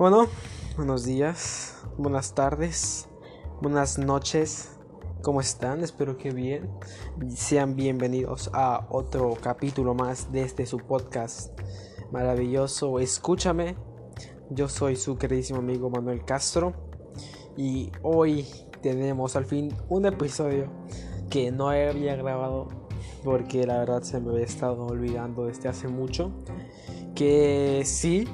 Bueno, buenos días, buenas tardes, buenas noches. ¿Cómo están? Espero que bien. Sean bienvenidos a otro capítulo más de este su podcast maravilloso. Escúchame. Yo soy su queridísimo amigo Manuel Castro y hoy tenemos al fin un episodio que no había grabado porque la verdad se me había estado olvidando desde hace mucho. Que sí,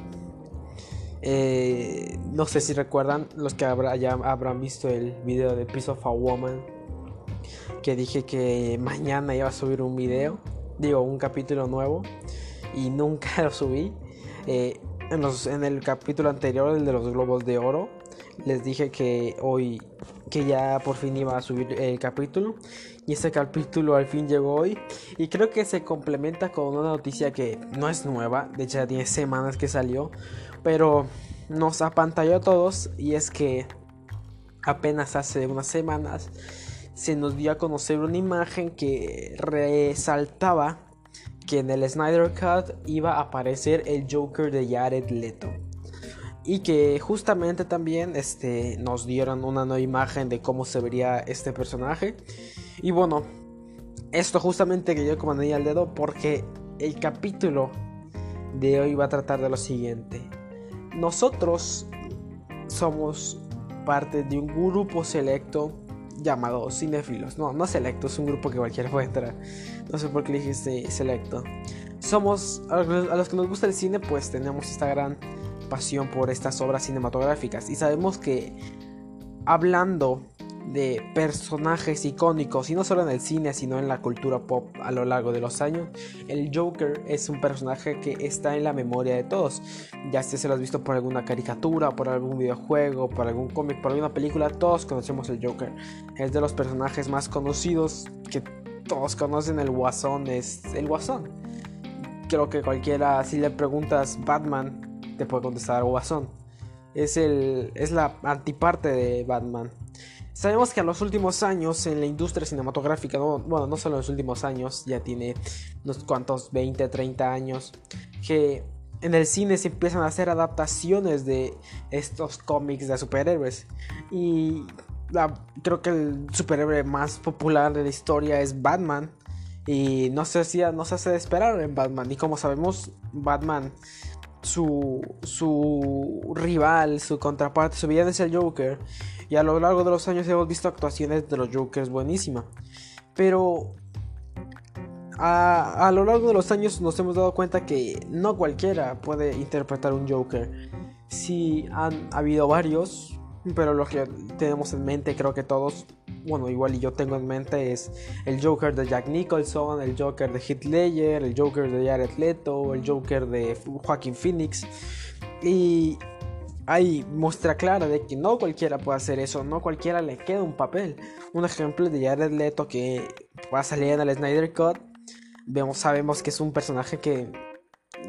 eh, no sé si recuerdan los que ya habrán visto el video de Piece of a Woman. Que dije que mañana iba a subir un video, digo, un capítulo nuevo. Y nunca lo subí. Eh, en, en el capítulo anterior, el de los globos de oro, les dije que hoy, que ya por fin iba a subir el capítulo. Y ese capítulo al fin llegó hoy. Y creo que se complementa con una noticia que no es nueva. De hecho ya tiene semanas que salió pero nos apantalló a todos y es que apenas hace unas semanas se nos dio a conocer una imagen que resaltaba que en el Snyder Cut iba a aparecer el Joker de Jared Leto. Y que justamente también este, nos dieron una nueva imagen de cómo se vería este personaje. Y bueno, esto justamente que yo comandaría al dedo porque el capítulo de hoy va a tratar de lo siguiente. Nosotros somos parte de un grupo selecto llamado cinéfilos. No, no selecto, es un grupo que cualquiera puede entrar. No sé por qué dijiste selecto. Somos, a los que nos gusta el cine, pues tenemos esta gran pasión por estas obras cinematográficas. Y sabemos que hablando de personajes icónicos, y no solo en el cine, sino en la cultura pop a lo largo de los años, el Joker es un personaje que está en la memoria de todos. Ya si se lo has visto por alguna caricatura, por algún videojuego, por algún cómic, por alguna película, todos conocemos el Joker. Es de los personajes más conocidos que todos conocen, el Guasón es el Guasón. Creo que cualquiera, si le preguntas Batman, te puede contestar Guasón. Es, el, es la antiparte de Batman. Sabemos que en los últimos años en la industria cinematográfica, bueno, no solo en los últimos años, ya tiene unos cuantos 20, 30 años, que en el cine se empiezan a hacer adaptaciones de estos cómics de superhéroes. Y creo que el superhéroe más popular de la historia es Batman. Y no se, hacía, no se hace de esperar en Batman. Y como sabemos, Batman, su, su rival, su contraparte, su villano es el Joker. Y a lo largo de los años hemos visto actuaciones de los Jokers buenísimas. Pero a, lo largo de los años nos hemos dado cuenta que no cualquiera puede interpretar un Joker. Sí han habido varios, pero lo que tenemos en mente creo que todos, bueno, igual y yo tengo en mente es el Joker de Jack Nicholson, el Joker de Heath Ledger, el Joker de Jared Leto, el Joker de Joaquin Phoenix. Y hay muestra clara de que no cualquiera puede hacer eso, no cualquiera le queda un papel. Un ejemplo de Jared Leto que va a salir en el Snyder Cut. Vemos, sabemos que es un personaje que,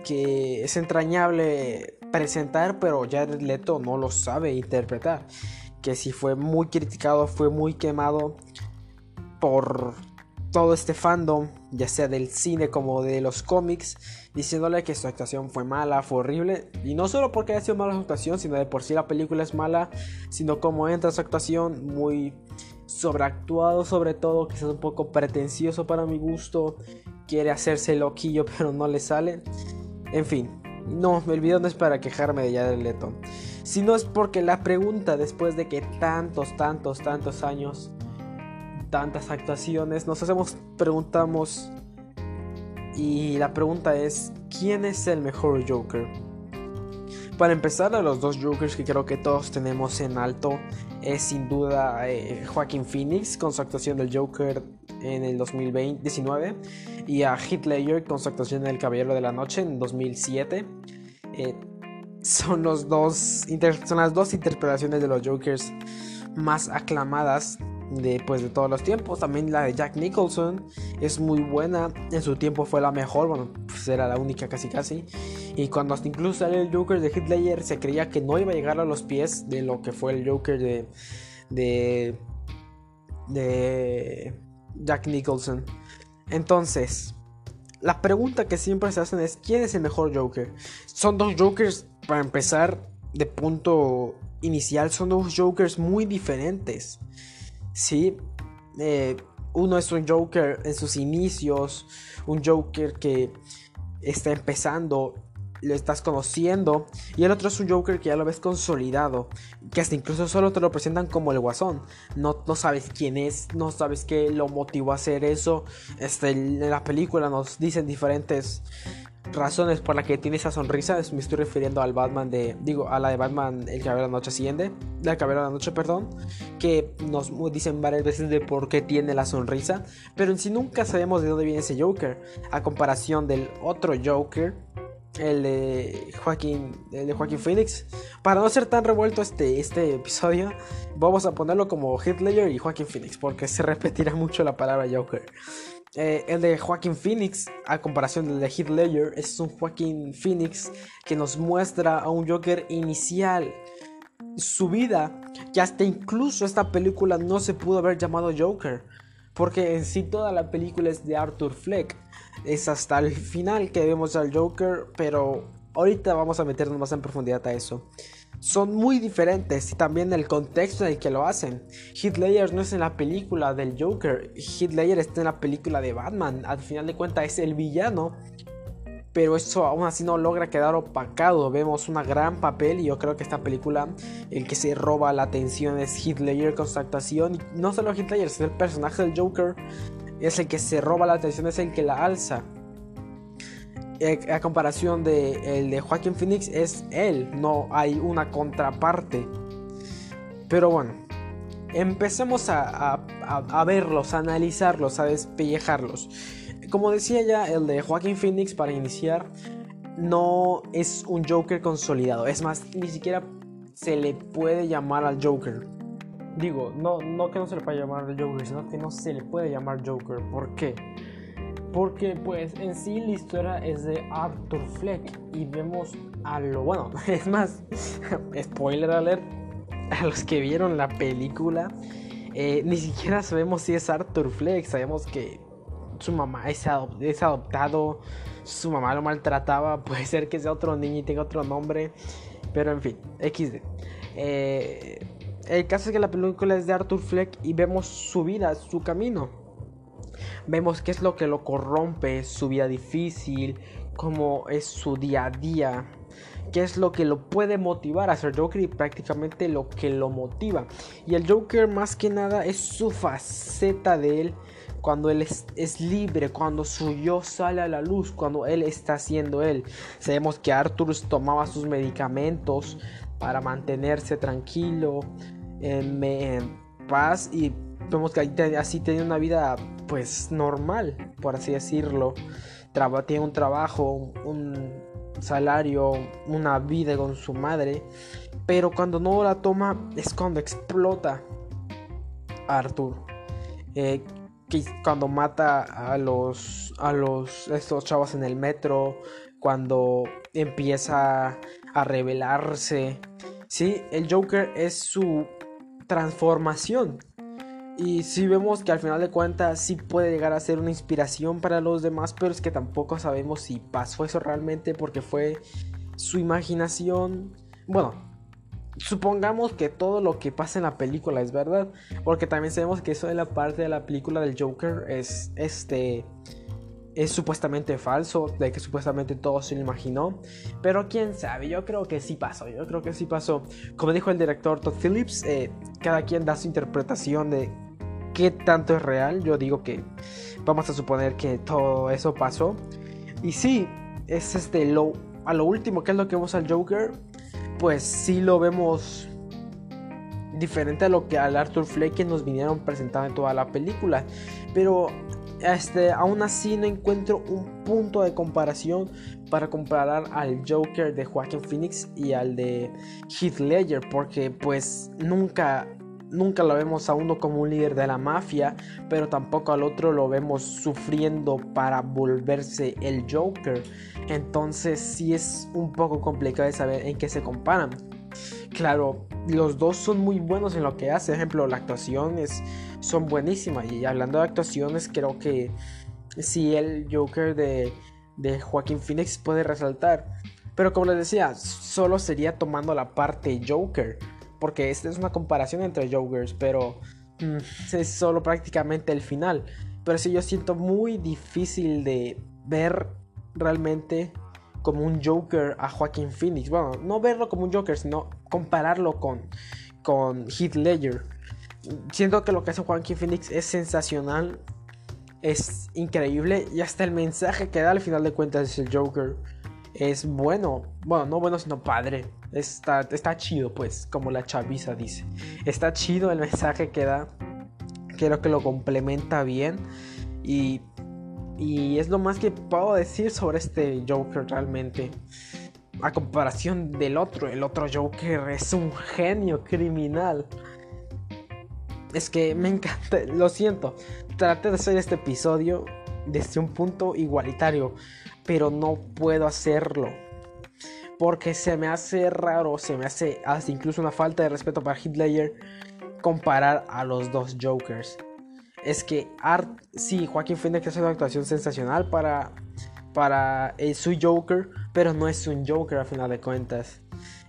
que es entrañable presentar, pero Jared Leto no lo sabe interpretar. Que si fue muy criticado, fue muy quemado por todo este fandom, ya sea del cine como de los cómics, diciéndole que su actuación fue mala, fue horrible. Y no solo porque haya sido mala su actuación, sino de por sí la película es mala, sino como entra su actuación muy sobreactuado sobre todo, que es un poco pretencioso para mi gusto, quiere hacerse loquillo pero no le sale. En fin, no, el video no es para quejarme de Jared Leto, sino es porque la pregunta después de que tantos, tantos, tantos años tantas actuaciones, nos hacemos, preguntamos, y la pregunta es, ¿quién es el mejor Joker? Para empezar, a los dos Jokers que creo que todos tenemos en alto es sin duda eh, Joaquin Phoenix con su actuación del Joker en el 2019 y a Heath Ledger con su actuación en El Caballero de la Noche en 2007. Eh, son, los dos, son las dos interpretaciones de los Jokers más aclamadas de, pues, de todos los tiempos. También la de Jack Nicholson es muy buena. En su tiempo fue la mejor. Bueno, pues era la única casi casi. Y cuando hasta incluso salió el Joker de Hitler se creía que no iba a llegar a los pies de lo que fue el Joker de. de. de Jack Nicholson. Entonces, la pregunta que siempre se hacen es: ¿quién es el mejor Joker? Son dos Jokers, para empezar, de punto inicial son dos Jokers muy diferentes. Sí, eh, uno es un Joker en sus inicios, un Joker que está empezando, lo estás conociendo, y el otro es un Joker que ya lo ves consolidado, que hasta incluso solo te lo presentan como el guasón. No, no sabes quién es, no sabes qué lo motivó a hacer eso. Este, en la película nos dicen diferentes razones por las que tiene esa sonrisa. Me estoy refiriendo al Batman de. Digo, a la de Batman, el Caballero de la Noche Asciende. La Caballero de la Noche, perdón. Que nos dicen varias veces de por qué tiene la sonrisa. Pero en sí nunca sabemos de dónde viene ese Joker. A comparación del otro Joker. El de Joaquín. El de Joaquín Phoenix. Para no ser tan revuelto este, este episodio. Vamos a ponerlo como Hitler y Joaquín Phoenix. Porque se repetirá mucho la palabra Joker. Eh, el de Joaquín Phoenix, a comparación del de Heath Ledger, es un Joaquín Phoenix que nos muestra a un Joker inicial. Su vida, que hasta incluso esta película no se pudo haber llamado Joker. Porque en sí toda la película es de Arthur Fleck. Es hasta el final que vemos al Joker, pero ahorita vamos a meternos más en profundidad a eso son muy diferentes y también el contexto en el que lo hacen. Ledger no es en la película del Joker, Ledger está en la película de Batman, al final de cuentas es el villano, pero eso aún así no logra quedar opacado, vemos un gran papel y yo creo que esta película el que se roba la atención es Ledger con no solo Ledger, sino el personaje del Joker es el que se roba la atención, es el que la alza. Eh, a comparación de el de Joaquin Phoenix es él, no hay una contraparte. Pero bueno, empecemos a, a, verlos, a analizarlos, a despellejarlos. Como decía ya, el de Joaquin Phoenix para iniciar no es un Joker consolidado. Es más, ni siquiera se le puede llamar al Joker. Digo, no, no que no se le pueda llamar al Joker, sino que no se le puede llamar Joker. ¿Por qué? Porque pues en sí la historia es de Arthur Fleck y vemos a lo bueno, es más, spoiler alert, a los que vieron la película, eh, ni siquiera sabemos si es Arthur Fleck, sabemos que su mamá es, adoptado, su mamá lo maltrataba, puede ser que sea otro niño y tenga otro nombre, pero en fin, XD. Eh, el caso es que la película es de Arthur Fleck y vemos su vida, su camino Vemos qué es lo que lo corrompe, su vida difícil, cómo es su día a día, qué es lo que lo puede motivar a ser Joker y prácticamente lo que lo motiva. Y el Joker más que nada es su faceta de él cuando él es, libre, cuando su yo sale a la luz, cuando él está siendo él. Sabemos que Arthur tomaba sus medicamentos para mantenerse tranquilo, en, paz y vemos que así tenía una vida pues normal, por así decirlo. tiene un trabajo, un salario, una vida con su madre. Pero cuando no la toma es cuando explota a Arthur. Eh, cuando mata a los a los estos chavos en el metro, cuando empieza a rebelarse. Sí, el Joker es su transformación. Y si vemos que al final de cuentas sí puede llegar a ser una inspiración para los demás, pero es que tampoco sabemos si pasó eso realmente porque fue su imaginación. Bueno, supongamos que todo lo que pasa en la película es verdad, porque también sabemos que eso de la parte de la película del Joker es este es supuestamente falso, de que supuestamente todo se lo imaginó, pero quién sabe, yo creo que sí pasó, yo creo que sí pasó. Como dijo el director Todd Phillips, eh, cada quien da su interpretación de qué tanto es real. Yo digo que vamos a suponer que todo eso pasó. Y sí, es este a lo último que es lo que vemos al Joker, pues sí lo vemos diferente a lo que al Arthur Fleck que nos vinieron presentando en toda la película. Pero este, aún así no encuentro un punto de comparación para comparar al Joker de Joaquin Phoenix y al de Heath Ledger porque pues nunca nunca lo vemos a uno como un líder de la mafia, pero tampoco al otro lo vemos sufriendo para volverse el Joker. Entonces sí es un poco complicado de saber en qué se comparan. Claro, los dos son muy buenos en lo que hacen. Ejemplo, la actuación es, son buenísimas. Y hablando de actuaciones, creo que sí el Joker de, de Joaquín Phoenix puede resaltar. Pero como les decía, solo sería tomando la parte Joker. Porque esta es una comparación entre Jokers, pero mm, es solo prácticamente el final. Pero sí yo siento muy difícil de ver realmente como un Joker a Joaquin Phoenix. Bueno, no verlo como un Joker, sino compararlo con, con Heath Ledger. Siento que lo que hace Joaquin Phoenix es sensacional, es increíble y hasta el mensaje que da al final de cuentas es el Joker es bueno. Bueno, no bueno, sino padre. Está, está chido, pues, como la chaviza dice. Está chido el mensaje que da. Creo que lo complementa bien. Y, y es lo más que puedo decir sobre este Joker realmente. A comparación del otro, el otro Joker es un genio criminal. Es que me encanta, lo siento. Traté de hacer este episodio desde un punto igualitario pero no puedo hacerlo. Porque se me hace raro, se me hace hasta incluso una falta de respeto para Hitler comparar a los dos Jokers. Es que Art, sí, Joaquín Phoenix hace una actuación sensacional para, para eh, su Joker, pero no es un Joker a final de cuentas.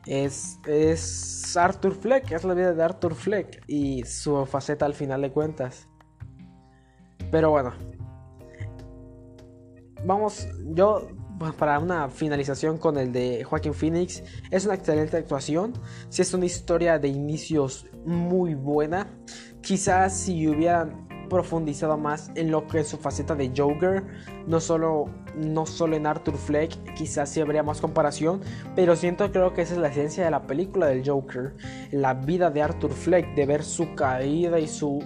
Es, es Arthur Fleck, es la vida de Arthur Fleck y su faceta al final de cuentas. Pero bueno, vamos, yo pues, para una finalización con el de Joaquin Phoenix, es una excelente actuación. Si es una historia de inicios muy buena. Quizás si hubieran profundizado más en lo que es su faceta de Joker, no solo, no solo en Arthur Fleck, quizás sí habría más comparación, pero siento creo que esa es la esencia de la película del Joker, la vida de Arthur Fleck, de ver su caída y su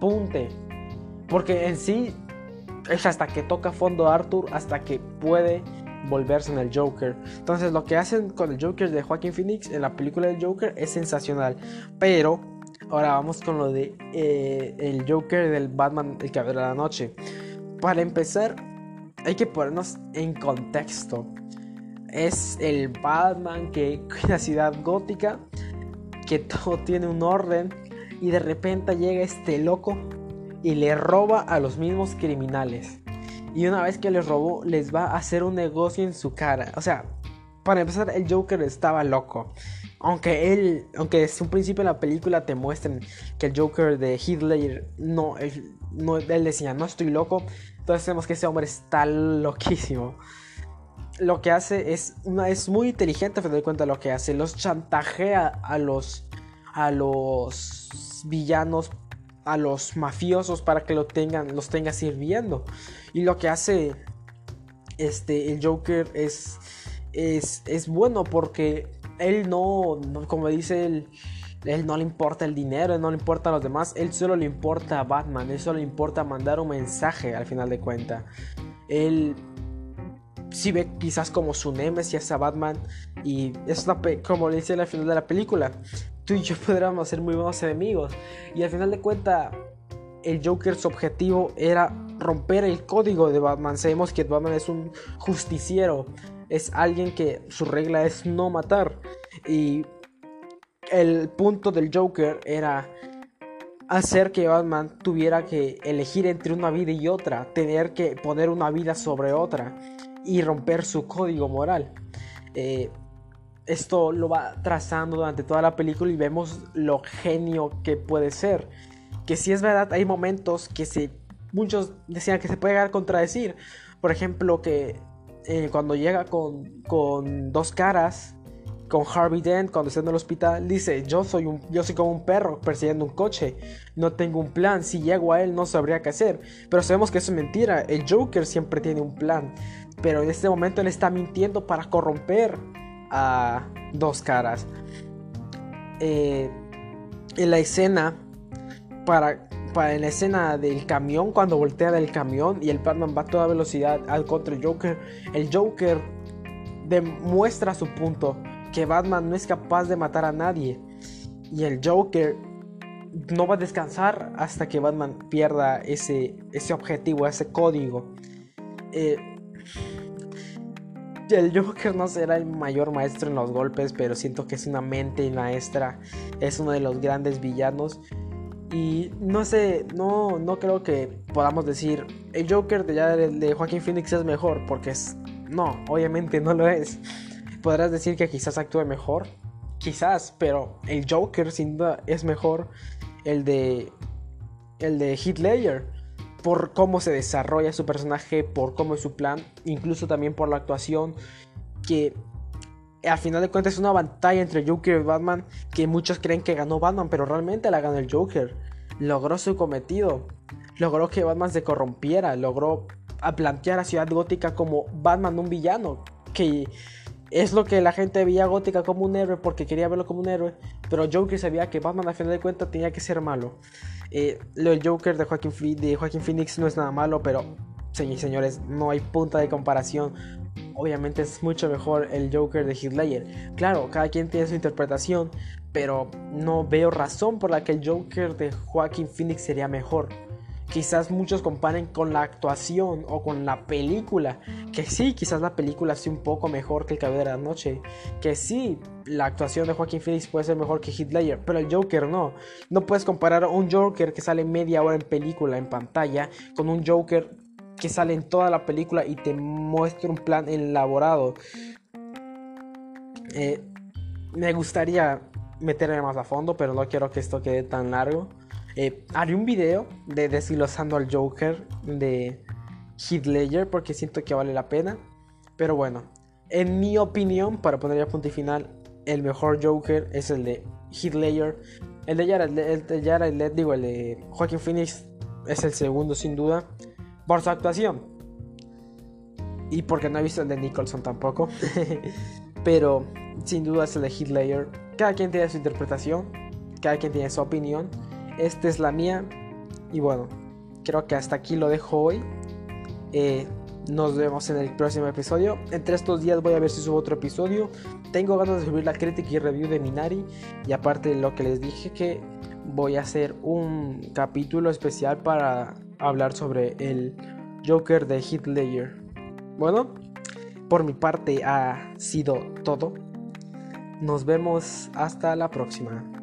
punte, porque en sí es hasta que toca fondo Arthur, hasta que puede volverse en el Joker. Entonces lo que hacen con el Joker de Joaquin Phoenix en la película del Joker es sensacional. Pero ahora vamos con lo de eh, el Joker del Batman El Caballero de la Noche. Para empezar, hay que ponernos en contexto. Es el Batman que la ciudad gótica, que todo tiene un orden y de repente llega este loco y le roba a los mismos criminales. Y una vez que les robó, les va a hacer un negocio en su cara. O sea, para empezar, el Joker estaba loco. Aunque él, aunque desde un principio en la película te muestren que el Joker de Heath no, él, no, él decía, no estoy loco. Entonces vemos que ese hombre está loquísimo. Lo que hace es, es muy inteligente, a de cuenta lo que hace. Los chantajea a los, a los villanos a los mafiosos para que lo tengan, los tenga sirviendo. Y lo que hace este, el Joker es, es, es bueno porque él no, como dice él, él no le importa el dinero, él no le importa a los demás, él solo le importa a Batman, él solo le importa mandar un mensaje al final de cuenta. Él si ve quizás como su nemesis a Batman y es como le dice al final de la película, tú y yo podríamos ser muy buenos enemigos. Y al final de cuentas, el Joker su objetivo era romper el código de Batman. Sabemos que Batman es un justiciero, es alguien que su regla es no matar. Y el punto del Joker era hacer que Batman tuviera que elegir entre una vida y otra, tener que poner una vida sobre otra y romper su código moral. Eh, esto lo va trazando durante toda la película y vemos lo genio que puede ser. Que si es verdad, hay momentos que se, muchos decían que se puede llegar a contradecir. Por ejemplo, que eh, cuando llega con, con, dos caras, con Harvey Dent, cuando está en el hospital, dice, yo soy, un, yo soy como un perro persiguiendo un coche, no tengo un plan, si llego a él no sabría qué hacer. Pero sabemos que eso es mentira, el Joker siempre tiene un plan, pero en este momento él está mintiendo para corromper a dos caras. Eh, en la escena, para, para en la escena del camión, cuando voltea del camión y el Batman va a toda velocidad al contra el Joker, el Joker demuestra su punto, que Batman no es capaz de matar a nadie. Y el Joker no va a descansar hasta que Batman pierda ese, ese objetivo, ese código. Eh, el Joker no será el mayor maestro en los golpes, pero siento que es una mente maestra, es uno de los grandes villanos. Y no sé, no, no creo que podamos decir el Joker de, ya de, Joaquín Phoenix es mejor, porque es. No, obviamente no lo es. podrás decir que quizás actúe mejor. Quizás, pero el Joker sin duda es mejor el de el de Hitler por cómo se desarrolla su personaje, por cómo es su plan, incluso también por la actuación que al final de cuentas es una batalla entre Joker y Batman que muchos creen que ganó Batman, pero realmente la ganó el Joker. Logró su cometido, logró que Batman se corrompiera, logró plantear a Ciudad Gótica como Batman un villano, que es lo que la gente veía Gótica como un héroe porque quería verlo como un héroe, pero Joker sabía que Batman al final de cuentas tenía que ser malo. Eh, lo del Joker de Joaquin, de Joaquin Phoenix no es nada malo, pero señores, no hay punta de comparación. Obviamente es mucho mejor el Joker de Heath Ledger. Claro, cada quien tiene su interpretación, pero no veo razón por la que el Joker de Joaquin Phoenix sería mejor quizás muchos comparen con la actuación o con la película. Que sí, quizás la película sea un poco mejor que El Caballero de la Noche. Que sí, la actuación de Joaquín Phoenix puede ser mejor que Heath Ledger. Pero el Joker no. No puedes comparar un Joker que sale media hora en película, en pantalla, con un Joker que sale en toda la película y te muestra un plan elaborado. Eh, me gustaría meterme más a fondo, pero no quiero que esto quede tan largo. Eh, haré un video de desglosando al Joker de Heath Ledger porque siento que vale la pena. Pero bueno, en mi opinión, para poner punto y final, el mejor Joker es el de Heath Ledger. El de Jared, el de Jared digo, el de Joaquin Phoenix es el segundo sin duda por su actuación. Y porque no he visto el de Nicholson tampoco. Pero sin duda es el de Heath. Cada quien tiene su interpretación, cada quien tiene su opinión. Esta es la mía. Y bueno, creo que hasta aquí lo dejo hoy. Eh, nos vemos en el próximo episodio. Entre estos días voy a ver si subo otro episodio. Tengo ganas de subir la crítica y review de Minari. Y aparte de lo que les dije que voy a hacer un capítulo especial para hablar sobre el Joker de Heath Ledger. Bueno, por mi parte ha sido todo. Nos vemos hasta la próxima.